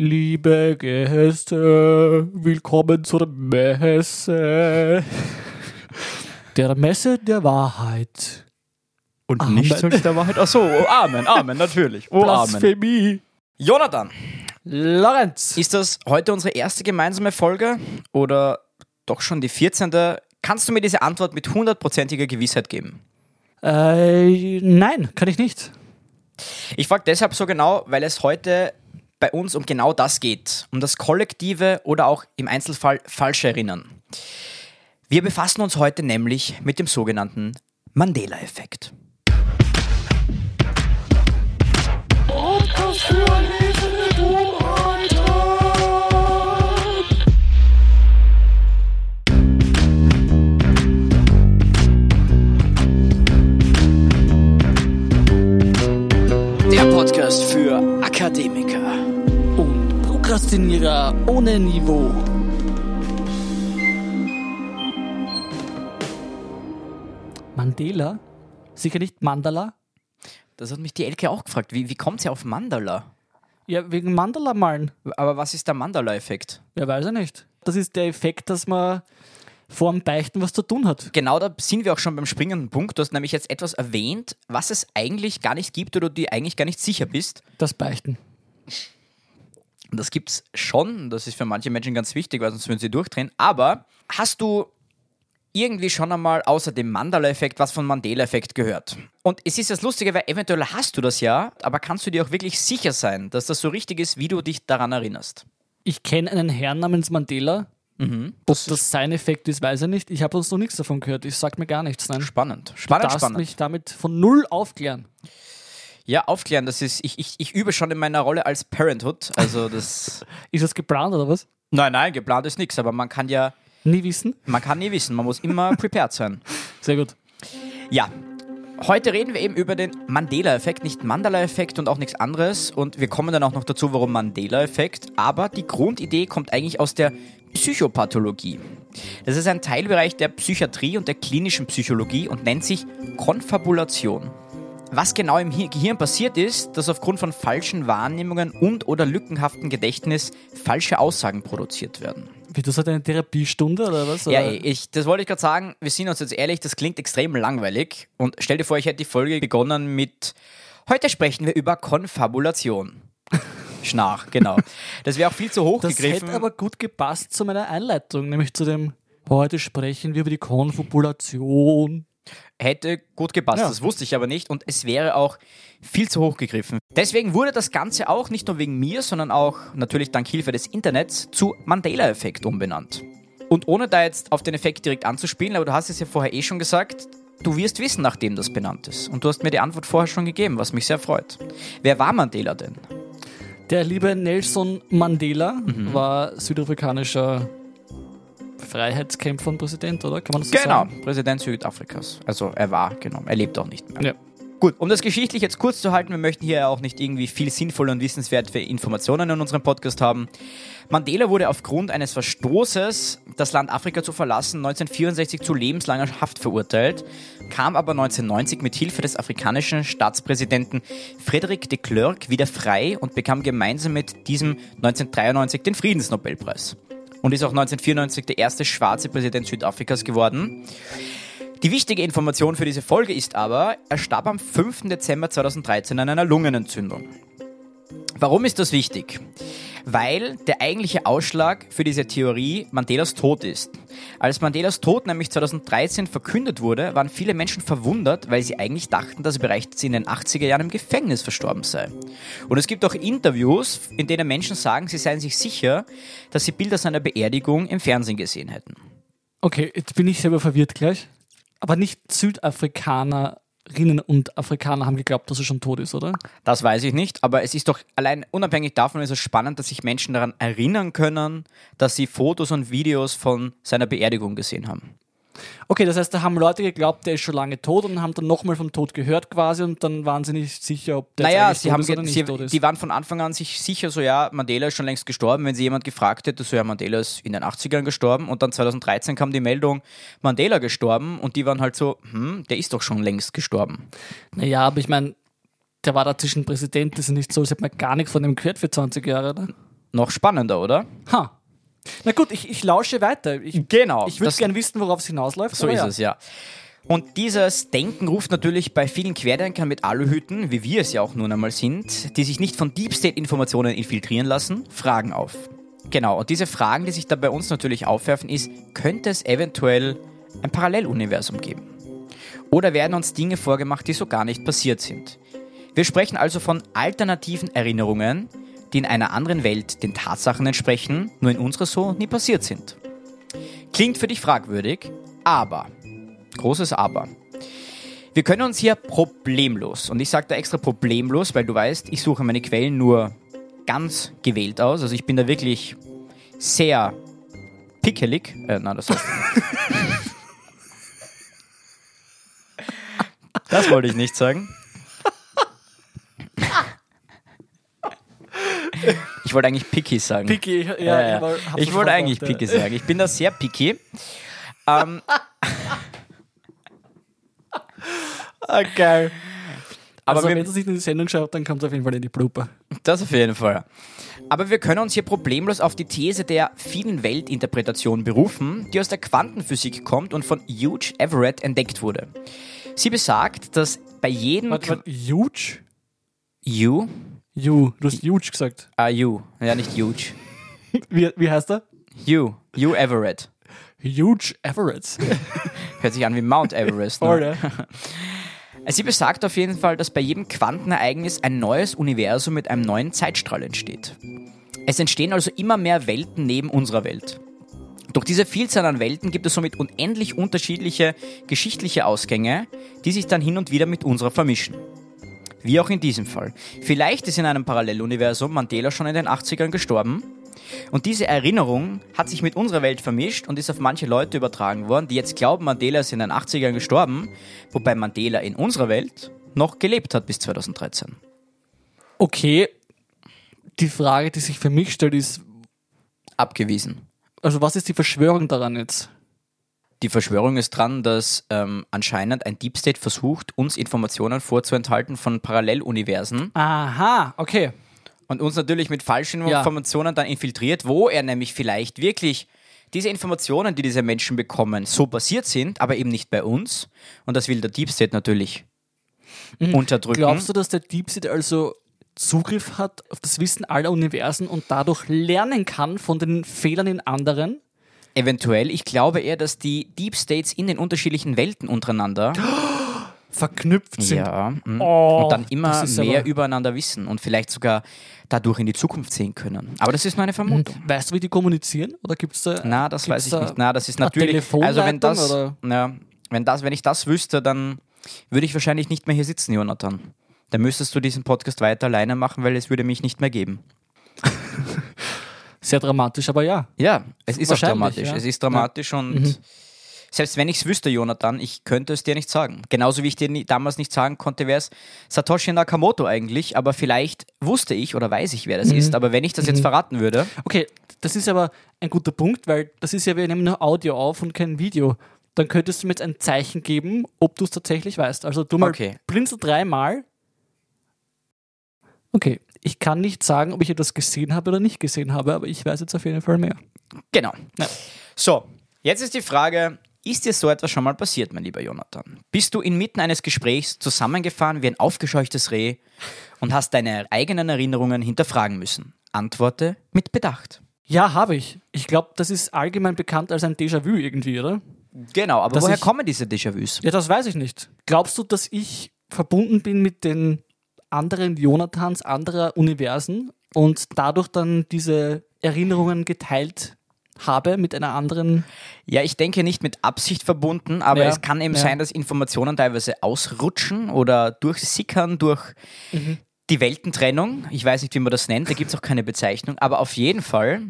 Liebe Gäste, willkommen zur Messe. Der Messe der Wahrheit. Und Amen. nicht soll der Wahrheit. Ach so, oh, Amen, Amen, natürlich. Oh, Amen. Blasphemie. Jonathan, Lorenz. ist das heute unsere erste gemeinsame Folge oder doch schon die 14.? Kannst du mir diese Antwort mit hundertprozentiger Gewissheit geben? Äh, nein, kann ich nicht. Ich frage deshalb so genau, weil es heute bei uns um genau das geht. Um das kollektive oder auch im Einzelfall falsche Erinnern. Wir befassen uns heute nämlich mit dem sogenannten Mandela-Effekt. Der ohne Niveau. Mandela? Sicher nicht Mandala? Das hat mich die Elke auch gefragt. Wie, wie kommt sie auf Mandala? Ja, wegen Mandala malen. Aber was ist der Mandala-Effekt? Ja, weiß ich nicht. Das ist der Effekt, dass man vor dem Beichten was zu tun hat. Genau da sind wir auch schon beim springenden Punkt. Du hast nämlich jetzt etwas erwähnt, was es eigentlich gar nicht gibt oder du dir eigentlich gar nicht sicher bist. Das Beichten. Und das gibt's schon. Das ist für manche Menschen ganz wichtig, weil sonst würden sie durchdrehen. Aber hast du irgendwie schon einmal außer dem Mandala-Effekt was von Mandela-Effekt gehört? Und es ist das Lustige, weil eventuell hast du das ja, aber kannst du dir auch wirklich sicher sein, dass das so richtig ist, wie du dich daran erinnerst? Ich kenne einen Herrn namens Mandela. Mhm. Ob das sein Effekt ist, weiß ich nicht. Ich habe uns noch nichts davon gehört. Ich sag mir gar nichts. Nein. Spannend. Du Spannend, darfst spannend. mich damit von null aufklären. Ja, aufklären, das ist, ich, ich, ich übe schon in meiner Rolle als Parenthood. Also das. Ist das geplant oder was? nein, nein, geplant ist nichts, aber man kann ja, Nie wissen. man kann nie wissen, man muss immer prepared sein. Sehr gut. Ja. Heute reden wir eben über den Mandela-Effekt, nicht Mandala-Effekt und auch nichts anderes. Und wir kommen dann auch noch dazu, warum Mandela-Effekt. Aber die Grundidee kommt eigentlich aus der Psychopathologie. Das ist ein Teilbereich der Psychiatrie und der klinischen Psychologie und nennt sich Konfabulation. Was genau im Hi- Gehirn passiert ist, dass aufgrund von falschen Wahrnehmungen und oder lückenhaften Gedächtnis falsche Aussagen produziert werden. Wie, das hat eine Therapiestunde oder was? Ja, ich, das wollte ich gerade sagen. Wir sind uns jetzt ehrlich, das klingt extrem langweilig. Und stell dir vor, ich hätte die Folge begonnen mit Heute sprechen wir über Konfabulation. Schnarch, genau. Das wäre auch viel zu hoch Das gegriffen. hätte aber gut gepasst zu meiner Einleitung, nämlich zu dem Heute sprechen wir über die Konfabulation. Hätte gut gepasst, Ja. das wusste ich aber nicht. Und es wäre auch viel zu hoch gegriffen. Deswegen wurde das Ganze auch nicht nur wegen mir, sondern auch natürlich dank Hilfe des Internets zu Mandela-Effekt umbenannt. Und ohne da jetzt auf den Effekt direkt anzuspielen, aber du hast es ja vorher eh schon gesagt, du wirst wissen, nachdem das benannt ist. Und du hast mir die Antwort vorher schon gegeben, was mich sehr freut. Wer war Mandela denn? Der liebe Nelson Mandela Mhm. war südafrikanischer Freiheitskämpfer und Präsident, oder? Kann man das so Genau, sagen? Präsident Südafrikas. Also er war, genau. Er lebt auch nicht mehr. Ja. Gut, um das geschichtlich jetzt kurz zu halten, wir möchten hier auch nicht irgendwie viel sinnvolle und wissenswerte Informationen in unserem Podcast haben. Mandela wurde aufgrund eines Verstoßes, das Land Afrika zu verlassen, 1964 zu lebenslanger Haft verurteilt, kam aber 1990 mit Hilfe des afrikanischen Staatspräsidenten Frédéric de Klerk wieder frei und bekam gemeinsam mit diesem 1993 den Friedensnobelpreis. Und ist auch 1994 der erste schwarze Präsident Südafrikas geworden. Die wichtige Information für diese Folge ist aber, er starb am 5. Dezember 2013 an einer Lungenentzündung. Warum ist das wichtig? Weil der eigentliche Ausschlag für diese Theorie Mandelas Tod ist. Als Mandelas Tod nämlich 2013 verkündet wurde, waren viele Menschen verwundert, weil sie eigentlich dachten, dass er bereits in den 80er Jahren im Gefängnis verstorben sei. Und es gibt auch Interviews, in denen Menschen sagen, sie seien sich sicher, dass sie Bilder seiner Beerdigung im Fernsehen gesehen hätten. Okay, jetzt bin ich selber verwirrt gleich. Aber nicht Südafrikanerinnen und Afrikaner haben geglaubt, dass er schon tot ist, oder? Das weiß ich nicht, aber es ist doch allein unabhängig davon ist es spannend, dass sich Menschen daran erinnern können, dass sie Fotos und Videos von seiner Beerdigung gesehen haben. Okay, das heißt, da haben Leute geglaubt, der ist schon lange tot und haben dann nochmal vom Tod gehört quasi und dann waren sie nicht sicher, ob der naja, sie tot haben ist oder nicht sie, tot ist. die waren von Anfang an sich sicher so, ja, Mandela ist schon längst gestorben. Wenn sie jemand gefragt hätte, so ja, Mandela ist in den 80ern gestorben und dann 2013 kam die Meldung, Mandela gestorben und die waren halt so, hm, der ist doch schon längst gestorben. Naja, aber ich meine, der war dazwischen Präsident, das ist nicht so, als hätte man gar nichts von dem gehört für 20 Jahre, oder? noch spannender, oder? Ha. Na gut, ich, ich lausche weiter. Ich, Genau. ich würde gerne wissen, worauf es hinausläuft. So ist ja. es, ja. Und dieses Denken ruft natürlich bei vielen Querdenkern mit Aluhüten, wie wir es ja auch nun einmal sind, die sich nicht von Deep State-Informationen infiltrieren lassen, Fragen auf. Genau, und diese Fragen, die sich da bei uns natürlich aufwerfen, ist, könnte es eventuell ein Paralleluniversum geben? Oder werden uns Dinge vorgemacht, die so gar nicht passiert sind? Wir sprechen also von alternativen Erinnerungen, die in einer anderen Welt den Tatsachen entsprechen, nur in unserer so nie passiert sind. Klingt für dich fragwürdig, aber Großes Aber. Wir können uns hier problemlos, und ich sage da extra problemlos, weil du weißt, ich suche meine Quellen nur ganz gewählt aus. Also ich bin da wirklich sehr pickelig. Äh, nein, das heißt. das wollte ich nicht sagen. Ich wollte eigentlich picky sagen. Picky, ja, Ja, ja. Ich schon wollte eigentlich ja. picky sagen. Ich bin da sehr picky. Ähm, Ah, geil. aber also, wenn du sich in die Sendung schaut, dann kommt es auf jeden Fall in die Blooper. Das auf jeden Fall. Aber wir können uns hier problemlos auf die These der vielen Weltinterpretation berufen, die aus der Quantenphysik kommt und von Hugh Everett entdeckt wurde. Sie besagt, dass bei jedem Warte, warte, huge? Hugh, You, du hast huge gesagt. ah Hugh, ja nicht Huge, Wie, wie heißt er? Hugh, Hugh Everett. Huge Everett. Hört sich an wie Mount Everest. Voll, Ne? ja. Sie besagt auf jeden Fall, dass bei jedem Quantenereignis ein neues Universum mit einem neuen Zeitstrahl entsteht. Es entstehen also immer mehr Welten neben unserer Welt. Durch diese Vielzahl an Welten gibt es somit unendlich unterschiedliche geschichtliche Ausgänge, die sich dann hin und wieder mit unserer vermischen. Wie auch in diesem Fall. Vielleicht ist in einem Paralleluniversum Mandela schon in den 80ern gestorben und diese Erinnerung hat sich mit unserer Welt vermischt und ist auf manche Leute übertragen worden, die jetzt glauben, Mandela ist in den 80ern gestorben, wobei Mandela in unserer Welt noch gelebt hat bis 2013. Okay, die Frage, die sich für mich stellt, ist, Abgewiesen. also was ist die Verschwörung daran jetzt? Die Verschwörung ist dran, dass ähm, anscheinend ein Deep State versucht, uns Informationen vorzuenthalten von Paralleluniversen Aha, okay. und uns natürlich mit falschen Ja. Informationen dann infiltriert, wo er nämlich vielleicht wirklich diese Informationen, die diese Menschen bekommen, so basiert sind, aber eben nicht bei uns. Und das will der Deep State natürlich unterdrücken. Mhm. Glaubst du, dass der Deep State also Zugriff hat auf das Wissen aller Universen und dadurch lernen kann von den Fehlern in anderen? Eventuell. Ich glaube eher, dass die Deep States in den unterschiedlichen Welten untereinander Verknüpft sind. ja, mm, Oh, und dann immer mehr übereinander wissen und vielleicht sogar dadurch in die Zukunft sehen können. Aber das ist nur eine Vermutung. Weißt du, wie die kommunizieren? Oder gibt es da. Na, das weiß ich da nicht. Na, das ist natürlich. Also wenn das, ja, wenn das, wenn ich das wüsste, dann würde ich wahrscheinlich nicht mehr hier sitzen, Jonathan. Dann müsstest du diesen Podcast weiter alleine machen, weil es würde mich nicht mehr geben. Sehr dramatisch, aber ja. Ja, es ist auch dramatisch. ja. Es ist dramatisch und selbst wenn ich es wüsste, Jonathan, ich könnte es dir nicht sagen. Genauso wie ich dir nie, damals nicht sagen konnte, wer es Satoshi Nakamoto eigentlich, aber vielleicht wusste ich oder weiß ich, wer das ist. Aber wenn ich das jetzt verraten würde, Okay, das ist aber ein guter Punkt, weil das ist ja, wir nehmen nur Audio auf und kein Video. Dann könntest du mir jetzt ein Zeichen geben, ob du es tatsächlich weißt. Also du mal Okay. blinzel dreimal. Okay, ich kann nicht sagen, ob ich etwas gesehen habe oder nicht gesehen habe, aber ich weiß jetzt auf jeden Fall mehr. Genau. Ja. So, jetzt ist die Frage, ist dir so etwas schon mal passiert, mein lieber Jonathan? Bist du inmitten eines Gesprächs zusammengefahren wie ein aufgescheuchtes Reh und hast deine eigenen Erinnerungen hinterfragen müssen? Antworte mit Bedacht. Ja, habe ich. Ich glaube, das ist allgemein bekannt als ein Déjà-vu irgendwie, oder? Genau, aber Dass woher ich- kommen diese Déjà-vus? Ja, das weiß ich nicht. Glaubst du, dass ich verbunden bin mit den anderen Jonathans anderer Universen und dadurch dann diese Erinnerungen geteilt habe mit einer anderen? Ja, ich denke nicht mit Absicht verbunden, aber Ja, es kann eben ja. sein, dass Informationen teilweise ausrutschen oder durchsickern durch Mhm. die Weltentrennung. Ich weiß nicht, wie man das nennt, da gibt es auch keine Bezeichnung, aber auf jeden Fall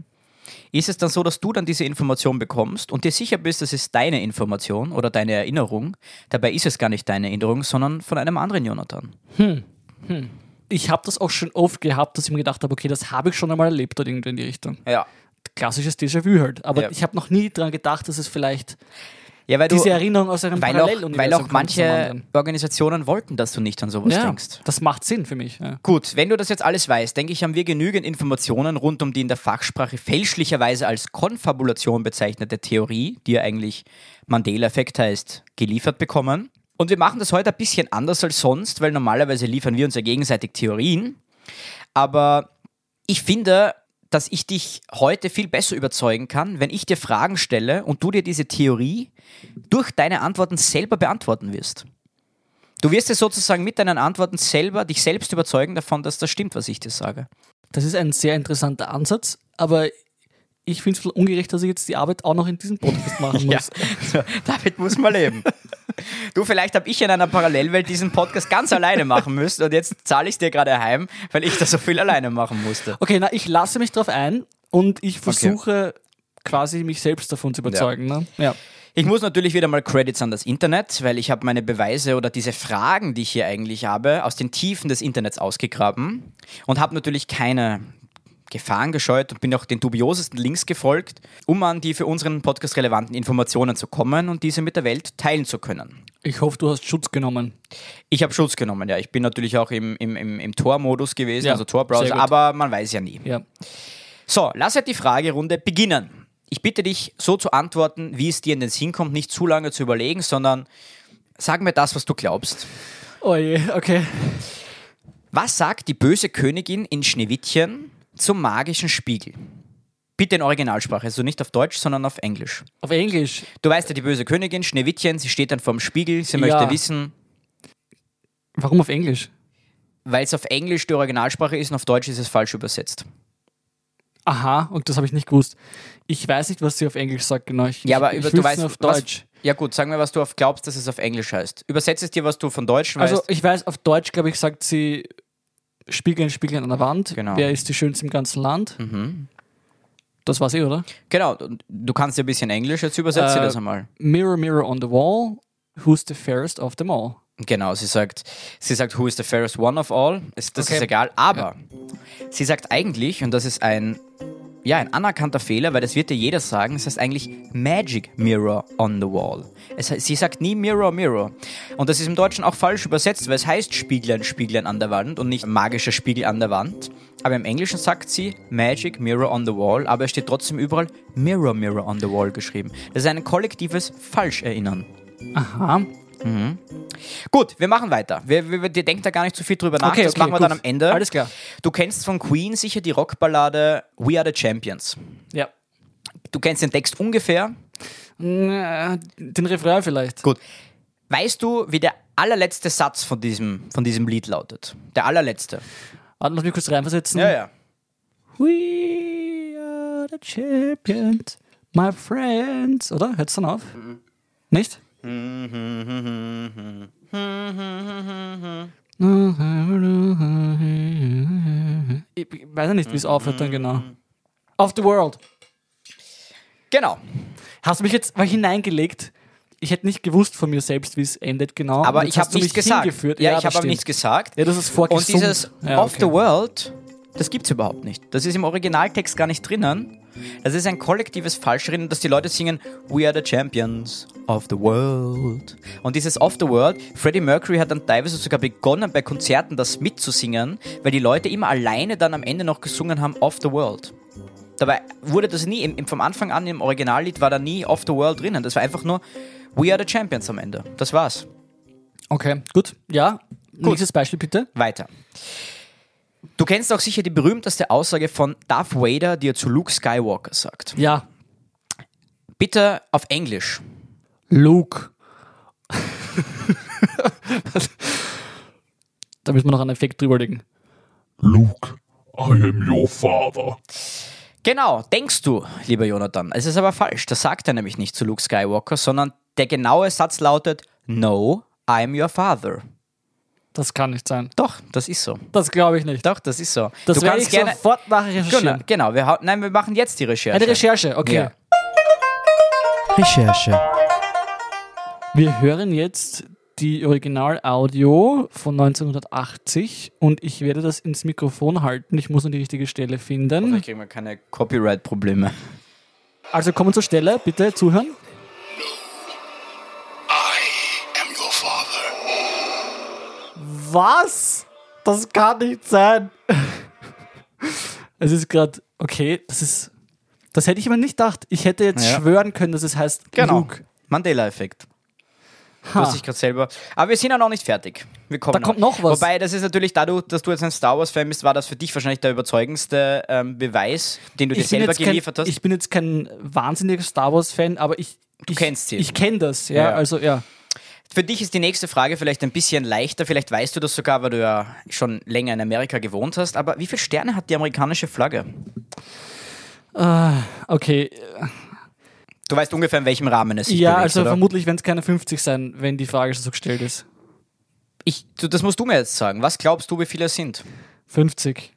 ist es dann so, dass du dann diese Information bekommst und dir sicher bist, das ist deine Information oder deine Erinnerung. Dabei ist es gar nicht deine Erinnerung, sondern von einem anderen Jonathan. Ich habe das auch schon oft gehabt, dass ich mir gedacht habe, okay, das habe ich schon einmal erlebt oder irgendwie in die Richtung. Ja. Klassisches Déjà-vu halt. Aber Ja. ich habe noch nie daran gedacht, dass es vielleicht Ja, weil du, diese Erinnerung aus einem weil auch, weil auch manche. Organisationen wollten, dass du nicht an sowas ja, denkst. das macht Sinn für mich. Ja. Gut, wenn du das jetzt alles weißt, denke ich, haben wir genügend Informationen rund um die in der Fachsprache fälschlicherweise als Konfabulation bezeichnete Theorie, die ja eigentlich Mandela-Effekt heißt, geliefert bekommen. Und wir machen das heute ein bisschen anders als sonst, weil normalerweise liefern wir uns ja gegenseitig Theorien. Aber ich finde, dass ich dich heute viel besser überzeugen kann, wenn ich dir Fragen stelle und du dir diese Theorie durch deine Antworten selber beantworten wirst. Du wirst dir sozusagen mit deinen Antworten selber dich selbst überzeugen davon, dass das stimmt, was ich dir sage. Das ist ein sehr interessanter Ansatz, aber ich finde es ungerecht, dass ich jetzt die Arbeit auch noch in diesem Podcast machen Ja, muss. so, damit muss man leben. Du, vielleicht habe ich in einer Parallelwelt diesen Podcast ganz alleine machen müssen und jetzt zahle ich es dir gerade heim, weil ich das so viel alleine machen musste. Okay, na, ich lasse mich darauf ein und ich versuche quasi mich selbst davon zu überzeugen. Ne? Ja. Ich muss natürlich wieder mal Credits an das Internet, weil ich habe meine Beweise oder diese Fragen, die ich hier eigentlich habe, aus den Tiefen des Internets ausgegraben und habe natürlich keine Gefahren gescheut und bin auch den dubiosesten Links gefolgt, um an die für unseren Podcast relevanten Informationen zu kommen und diese mit der Welt teilen zu können. Ich hoffe, du hast Schutz genommen. Ich habe Schutz genommen, ja. Ich bin natürlich auch im, im, im, im Tor-Modus gewesen, Ja, also Tor-Browser, aber man weiß ja nie. Ja. So, lass halt die Fragerunde beginnen. Ich bitte dich, so zu antworten, wie es dir in den Sinn kommt, nicht zu lange zu überlegen, sondern sag mir das, was du glaubst. Oh je, okay. Was sagt die böse Königin in Schneewittchen zum magischen Spiegel? Bitte in Originalsprache, also nicht auf Deutsch, sondern auf Englisch. Auf Englisch. Du weißt ja, die böse Königin, Schneewittchen, sie steht dann vorm Spiegel, sie Ja. möchte wissen, Warum auf Englisch? weil es auf Englisch die Originalsprache ist und auf Deutsch ist es falsch übersetzt. Aha, und das habe ich nicht gewusst. Ich weiß nicht, was sie auf Englisch sagt, genau. Ich, Ja, aber ich, ich du weißt auf was- Deutsch. Ja gut, sag mir, was du auf glaubst, dass es auf Englisch heißt. Übersetze es dir, was du von Deutsch weißt. Also ich weiß, auf Deutsch, glaube ich, sagt sie Spiegeln, Spiegeln an der Wand. Genau. Wer ist die Schönste im ganzen Land? Mhm. Das war sie, oder? genau, du kannst ja ein bisschen Englisch, jetzt übersetze dir Äh, das einmal. Mirror, mirror on the wall, who's the fairest of them all? Genau, sie sagt, sie sagt, who is the fairest one of all? Das Okay. ist egal, aber sie sagt eigentlich, und das ist ein, ja, ein anerkannter Fehler, weil das wird dir jeder sagen, es heißt eigentlich Magic Mirror on the Wall. Es, sie sagt nie Mirror, Mirror. Und das ist im Deutschen auch falsch übersetzt, weil es heißt Spieglein, Spieglein an der Wand und nicht magischer Spiegel an der Wand. Aber im Englischen sagt sie Magic Mirror on the Wall, aber es steht trotzdem überall Mirror, Mirror on the Wall geschrieben. Das ist ein kollektives Falscherinnern. Aha. Gut, wir machen weiter. Wir, wir, wir denkt da gar nicht zu viel drüber nach. Okay, das okay, machen wir gut. dann am Ende. Alles klar. Du kennst von Queen sicher die Rockballade We Are the Champions. Ja. Du kennst den Text ungefähr. Äh, Den Refrain vielleicht. Gut. Weißt du, wie der allerletzte Satz von diesem, von diesem Lied lautet? Der allerletzte. Warte, lass mich kurz reinversetzen. ja. We are the champions, my friends. Oder? Hört's dann auf? Nicht? Ich weiß ja nicht, wie es aufhört dann genau. Of the world. Genau. Hast du mich jetzt mal hineingelegt? Ich hätte nicht gewusst von mir selbst, wie es endet genau. Aber Und ich habe nichts gesagt. Ja, das ich habe aber nichts gesagt. Ja, das ist Und vorgesummt. dieses ja, Of okay. the World, das gibt's überhaupt nicht. Das ist im Originaltext gar nicht drinnen. Das ist ein kollektives Falschreden, dass die Leute singen We are the champions of the world. Und dieses Of the World, Freddie Mercury hat dann teilweise sogar begonnen bei Konzerten das mitzusingen, weil die Leute immer alleine dann am Ende noch gesungen haben Of the World. Dabei wurde das nie, im, vom Anfang an im Originallied war da nie Of the World drinnen. Das war einfach nur We are the champions am Ende. Das war's. Okay, gut. Ja, nächstes Beispiel bitte. Weiter. Du kennst auch sicher die berühmteste Aussage von Darth Vader, die er zu Luke Skywalker sagt. Ja, Bitte auf Englisch. Luke. da müssen wir noch einen Effekt drüber legen. Luke, I am your father. Genau, denkst du, lieber Jonathan. Es ist aber falsch. Das sagt er nämlich nicht zu Luke Skywalker, sondern der genaue Satz lautet No, I'm your father. Das kann nicht sein. Doch, das ist so. Das glaube ich nicht. Doch, das ist so. Das du werde kannst ich gerne. sofort nachher Genau, recherchieren. genau wir, hau- nein, wir machen jetzt die Recherche. Eine Recherche, okay. Ja. Recherche. Wir hören jetzt die Original-Audio von 1980 und ich werde das ins Mikrofon halten. Ich muss nur die richtige Stelle finden. Vielleicht kriegen wir keine Copyright-Probleme. Also kommen zur Stelle, bitte zuhören. Was? Das kann nicht sein. Es ist gerade, okay, das ist, das hätte ich immer nicht gedacht. Ich hätte jetzt Ja. schwören können, dass es heißt Genau. Luke. Mandela-Effekt. Wusste ich gerade selber. Aber wir sind ja noch nicht fertig. Wir kommen Da kommt noch was. Wobei, das ist natürlich dadurch, dass du jetzt ein Star Wars-Fan bist, war das für dich wahrscheinlich der überzeugendste ähm, Beweis, den du dir Ich bin, selber jetzt kein, geliefert hast. ich bin jetzt kein wahnsinniger Star Wars-Fan, aber ich, ich kennst sie. Ich kenne das, ja, Ja. Also ja. Für dich ist die nächste Frage vielleicht ein bisschen leichter. Vielleicht weißt du das sogar, weil du ja schon länger in Amerika gewohnt hast. Aber wie viele Sterne hat die amerikanische Flagge? Okay. Du weißt ungefähr, in welchem Rahmen es sich Ja, bewegt, also oder? vermutlich werden es keine 50 sein, wenn die Frage schon so gestellt ist. Ich, das musst du mir jetzt sagen. Was glaubst du, wie viele es sind? 50.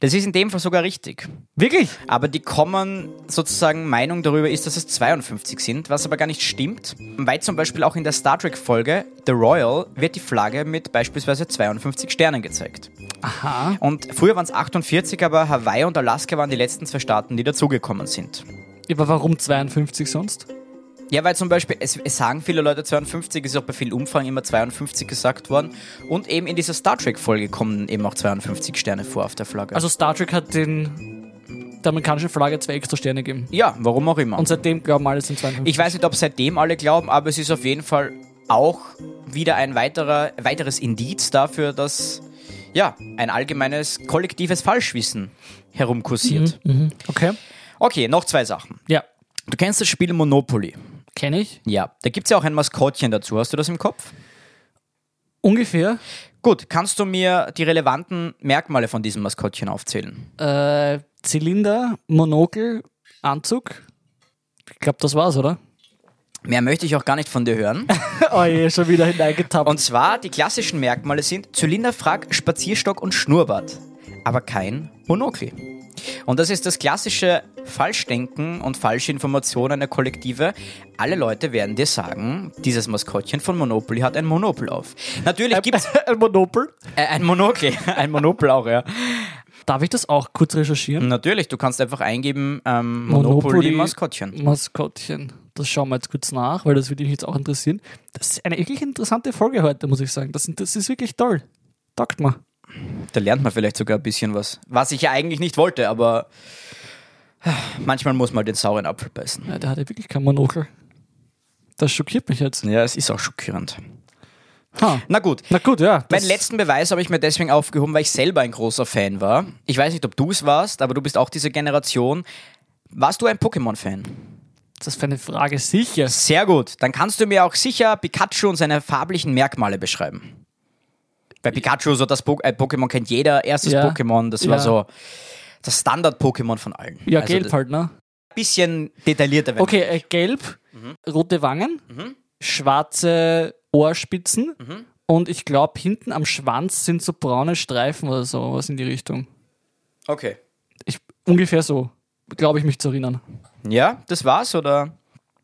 Das ist in dem Fall sogar richtig. Wirklich? Aber die common sozusagen Meinung darüber ist, dass es 52 sind, was aber gar nicht stimmt. Weil zum Beispiel auch in der Star Trek-Folge The Royal wird die Flagge mit beispielsweise 52 Sternen gezeigt. Aha. Und früher waren es 48, aber Hawaii und Alaska waren die letzten zwei Staaten, die dazugekommen sind. Aber warum 52 sonst? Ja, weil zum Beispiel, es, es sagen viele Leute 52, ist auch bei vielen Umfragen immer 52 gesagt worden. Und eben in dieser Star Trek-Folge kommen eben auch 52 Sterne vor auf der Flagge. Also Star Trek hat den der amerikanischen Flagge zwei extra Sterne gegeben. ja, warum auch immer. Und seitdem glauben alle, es sind 52. Ich weiß nicht, ob seitdem alle glauben, aber es ist auf jeden Fall auch wieder ein weiterer, weiteres Indiz dafür, dass ja, ein allgemeines kollektives Falschwissen herumkursiert. Mhm. Okay. Okay, noch zwei Sachen. Ja. Du kennst das Spiel Monopoly. Kenne ich. Ja, da gibt es ja auch ein Maskottchen dazu. Hast du das im Kopf? Ungefähr. Gut, kannst du mir die relevanten Merkmale von diesem Maskottchen aufzählen? Äh, Zylinder, Monokel, Anzug. Ich glaube, das war's, oder? Mehr möchte ich auch gar nicht von dir hören. oh je, schon wieder hineingetappt. Und zwar, die klassischen Merkmale sind Zylinderfrack, Spazierstock und Schnurrbart. Aber kein Monokel. Und das ist das klassische Falschdenken und falsche Informationen der Kollektive. Alle Leute werden dir sagen, dieses Maskottchen von Monopoly hat ein Monopel auf. Natürlich gibt es ein Monopel. äh, ein Monokel, ein Monopel auch, ja. Darf ich das auch kurz recherchieren? Natürlich, du kannst einfach eingeben, ähm, Monopoly, Maskottchen. Maskottchen. Das schauen wir jetzt kurz nach, weil das würde mich jetzt auch interessieren. Das ist eine wirklich interessante Folge heute, muss ich sagen. Das, das ist wirklich toll. Taugt mal. Da lernt man vielleicht sogar ein bisschen was. Was ich ja eigentlich nicht wollte, aber manchmal muss man den sauren Apfel beißen. Ja, der hat ja wirklich kein Monokel. Das schockiert mich jetzt. Ja, es ist auch schockierend. Ha. Na gut. Na gut, ja. Meinen letzten Beweis habe ich mir deswegen aufgehoben, weil ich selber ein großer Fan war. Ich weiß nicht, ob du es warst, aber du bist auch diese Generation. Warst du ein Pokémon-Fan? Das ist für eine Frage sicher. Sehr gut. Dann kannst du mir auch sicher Pikachu und seine farblichen Merkmale beschreiben. Bei Pikachu, so das po äh, Pokémon kennt jeder, erstes Ja. Pokémon, das war Ja. so das Standard-Pokémon von allen. Ja, Also gelb halt, ne? bisschen detaillierter. Okay, äh, gelb, rote Wangen, schwarze Ohrspitzen und ich glaube, hinten am Schwanz sind so braune Streifen oder so, was in die Richtung. Okay. Ich, ungefähr so, glaube ich mich zu erinnern. Ja, das war's, oder?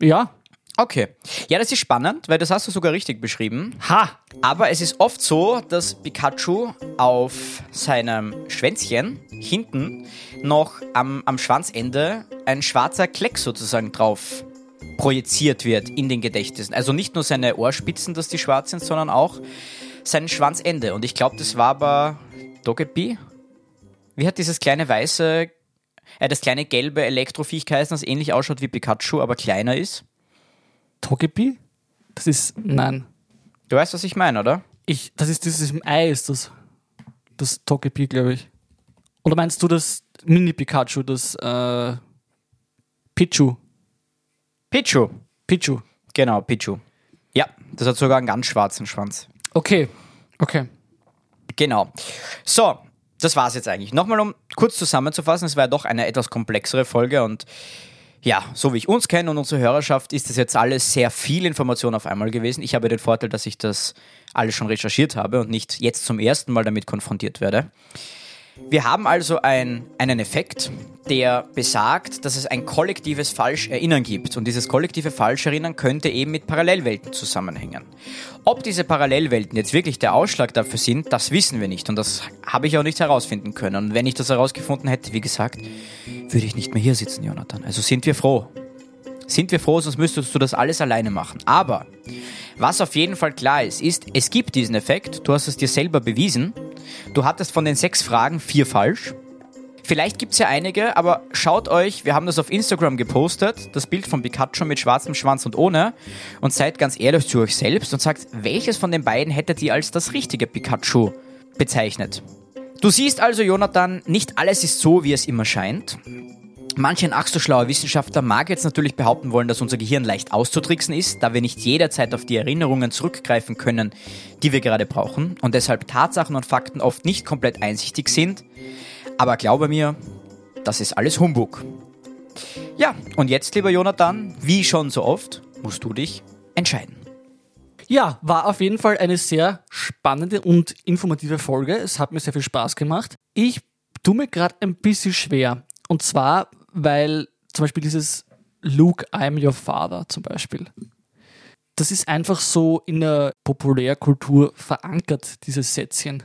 Ja. Okay. Ja, das ist spannend, weil das hast du sogar richtig beschrieben. Ha! Aber es ist oft so, dass Pikachu auf seinem Schwänzchen hinten noch am, am Schwanzende ein schwarzer Kleck sozusagen drauf projiziert wird in den Gedächtnissen. Also nicht nur seine Ohrspitzen, dass die schwarz sind, sondern auch sein Schwanzende. Und ich glaube, das war aber Dogepi. Wie hat dieses kleine weiße, äh, das kleine gelbe Elektroviech geheißen, das ähnlich ausschaut wie Pikachu, aber kleiner ist? Togepi? Das ist, nein. Du weißt, was ich meine, oder? Ich, das ist dieses im Ei, ist das. Das Togepi, glaube ich. Oder meinst du das Mini-Pikachu, das äh, Pichu? Pichu. Pichu. Genau, Pichu. Ja, das hat sogar einen ganz schwarzen Schwanz. Okay. Okay. Genau. So, das war's jetzt eigentlich. Nochmal, um kurz zusammenzufassen, es war ja doch eine etwas komplexere Folge und ja, so wie ich uns kenne und unsere Hörerschaft, ist das jetzt alles sehr viel Information auf einmal gewesen. Ich habe den Vorteil, dass ich das alles schon recherchiert habe und nicht jetzt zum ersten Mal damit konfrontiert werde. Wir haben also ein, einen Effekt, der besagt, dass es ein kollektives Falscherinnern gibt. Und dieses kollektive Falscherinnern könnte eben mit Parallelwelten zusammenhängen. Ob diese Parallelwelten jetzt wirklich der Ausschlag dafür sind, das wissen wir nicht. Und das habe ich auch nicht herausfinden können. Und wenn ich das herausgefunden hätte, wie gesagt, würde ich nicht mehr hier sitzen, Jonathan. Also sind wir froh. Sind wir froh, sonst müsstest du das alles alleine machen. Aber Was auf jeden Fall klar ist, ist, es gibt diesen Effekt. Du hast es dir selber bewiesen. Du hattest von den sechs Fragen vier falsch. Vielleicht gibt's ja einige, aber schaut euch, wir haben das auf Instagram gepostet, das Bild von Pikachu mit schwarzem Schwanz und ohne, und seid ganz ehrlich zu euch selbst und sagt, welches von den beiden hättet ihr als das richtige Pikachu bezeichnet? Du siehst also, Jonathan, nicht alles ist so, wie es immer scheint. Manch ein ach so schlauer Wissenschaftler mag jetzt natürlich behaupten wollen, dass unser Gehirn leicht auszutricksen ist, da wir nicht jederzeit auf die Erinnerungen zurückgreifen können, die wir gerade brauchen und deshalb Tatsachen und Fakten oft nicht komplett einsichtig sind. Aber glaube mir, das ist alles Humbug. Ja, und jetzt, lieber Jonathan, wie schon so oft, musst du dich entscheiden. Ja, war auf jeden Fall eine sehr spannende und informative Folge. Es hat mir sehr viel Spaß gemacht. Ich tue mir gerade ein bisschen schwer. Und zwar, weil zum Beispiel dieses Luke, I'm your father zum Beispiel. Das ist einfach so in der Populärkultur verankert, dieses Sätzchen.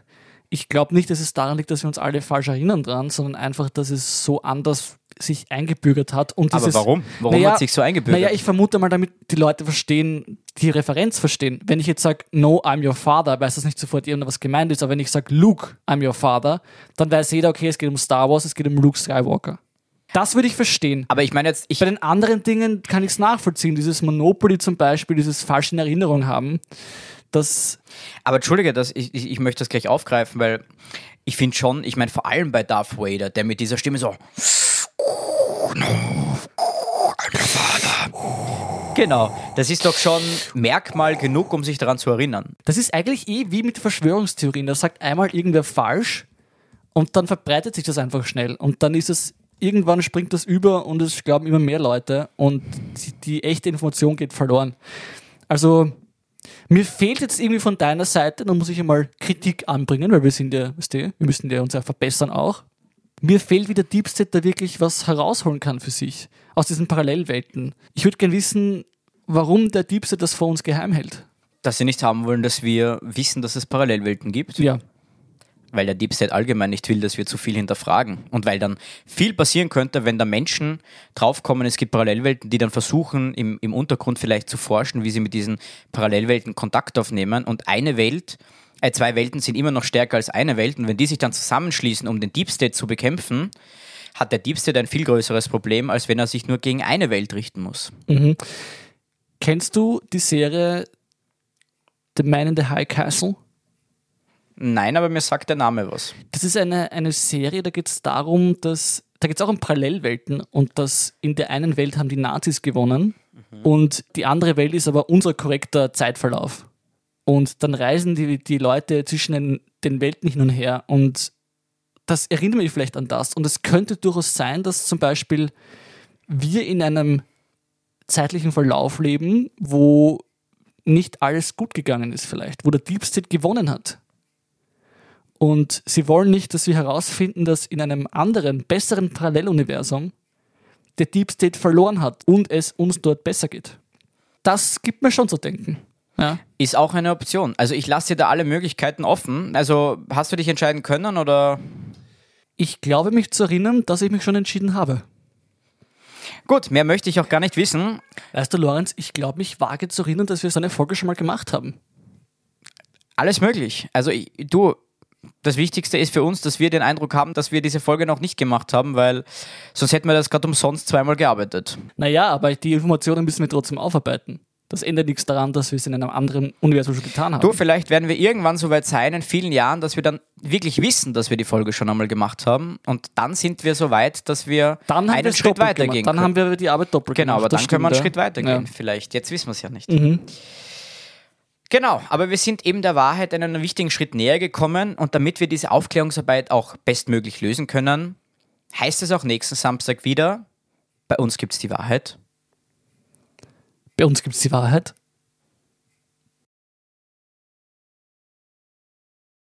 Ich glaube nicht, dass es daran liegt, dass wir uns alle falsch erinnern dran, sondern einfach, dass es so anders sich eingebürgert hat. Und Aber dieses, warum? Warum Naja, hat sich so eingebürgert? Naja, ich vermute mal, damit die Leute verstehen, die Referenz verstehen. Wenn ich jetzt sage, no, I'm your father, weiß das nicht sofort irgendwas gemeint ist, aber wenn ich sage, Luke, I'm your father, dann weiß jeder, okay, es geht um Star Wars, es geht um Luke Skywalker. Das würde ich verstehen. Aber ich meine jetzt, ich, Bei den anderen Dingen kann ich es nachvollziehen. Dieses Monopoly zum Beispiel, dieses falsch in Erinnerung haben, das, Aber entschuldige, das, ich, ich, ich möchte das gleich aufgreifen, weil ich finde schon, ich meine vor allem bei Darth Vader, der mit dieser Stimme so. Genau, das ist doch schon Merkmal genug, um sich daran zu erinnern. das ist eigentlich eh wie mit Verschwörungstheorien. Da sagt einmal irgendwer falsch und dann verbreitet sich das einfach schnell. Und dann ist es, irgendwann springt das über und es glauben immer mehr Leute und die, die echte Information geht verloren. Also, mir fehlt jetzt irgendwie von deiner Seite, da muss ich einmal Kritik anbringen, weil wir sind ja, wir müssen ja uns ja verbessern auch. Mir fehlt, wie der Deep State da wirklich was herausholen kann für sich aus diesen Parallelwelten. Ich würde gerne wissen, warum der Deep State das vor uns geheim hält. Dass sie nicht haben wollen, dass wir wissen, dass es Parallelwelten gibt. Ja, Weil der Deep State allgemein nicht will, dass wir zu viel hinterfragen. Und weil dann viel passieren könnte, wenn da Menschen draufkommen, es gibt Parallelwelten, die dann versuchen, im, im Untergrund vielleicht zu forschen, wie sie mit diesen Parallelwelten Kontakt aufnehmen. Und eine Welt, zwei Welten sind immer noch stärker als eine Welt. Und wenn die sich dann zusammenschließen, um den Deep State zu bekämpfen, hat der Deep State ein viel größeres Problem, als wenn er sich nur gegen eine Welt richten muss. Kennst du die Serie The Man in the High Castle? Nein, aber mir sagt der Name was. Das ist eine, eine Serie, da geht es darum, dass da geht es auch um Parallelwelten und dass in der einen Welt haben die Nazis gewonnen und die andere Welt ist aber unser korrekter Zeitverlauf. Und dann reisen die, die Leute zwischen den, den Welten hin und her und das erinnert mich vielleicht an das. Und es könnte durchaus sein, dass zum Beispiel wir in einem zeitlichen Verlauf leben, wo nicht alles gut gegangen ist vielleicht, wo der Deep State gewonnen hat. Und sie wollen nicht, dass wir herausfinden, dass in einem anderen, besseren Paralleluniversum der Deep State verloren hat und es uns dort besser geht. Das gibt mir schon zu denken. Ja. Ist auch eine Option. Also ich lasse dir da alle Möglichkeiten offen. Also hast du dich entscheiden können oder? Ich glaube mich zu erinnern, dass ich mich schon entschieden habe. Gut, mehr möchte ich auch gar nicht wissen. Weißt du, Lorenz, ich glaube mich vage zu erinnern, dass wir so eine Folge schon mal gemacht haben. Alles möglich. Also ich, du, das Wichtigste ist für uns, dass wir den Eindruck haben, dass wir diese Folge noch nicht gemacht haben, weil sonst hätten wir das gerade umsonst zweimal gearbeitet. Naja, aber die Informationen müssen wir trotzdem aufarbeiten. Das ändert nichts daran, dass wir es in einem anderen Universum schon getan haben. Du, vielleicht werden wir irgendwann so weit sein, in vielen Jahren, dass wir dann wirklich wissen, dass wir die Folge schon einmal gemacht haben. Und dann sind wir so weit, dass wir dann einen wir Schritt weitergehen. Dann haben wir die Arbeit doppelt Genau, gemacht. aber dann können wir einen Schritt weitergehen. Ja. Mhm. Vielleicht. Jetzt wissen wir es ja nicht. Genau, aber wir sind eben der Wahrheit einen wichtigen Schritt näher gekommen und damit wir diese Aufklärungsarbeit auch bestmöglich lösen können, heißt es auch nächsten Samstag wieder, bei uns gibt es die Wahrheit. Bei uns gibt es die Wahrheit.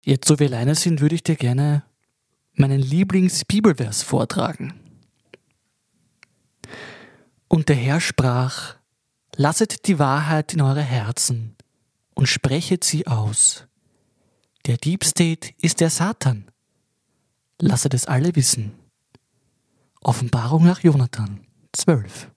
Jetzt, so wir alleine sind, würde ich dir gerne meinen Lieblings-Bibelvers vortragen. Und der Herr sprach, lasset die Wahrheit in eure Herzen und sprechet sie aus. Der Deep State ist der Satan. Lasset es alle wissen. Offenbarung nach Jonathan 12.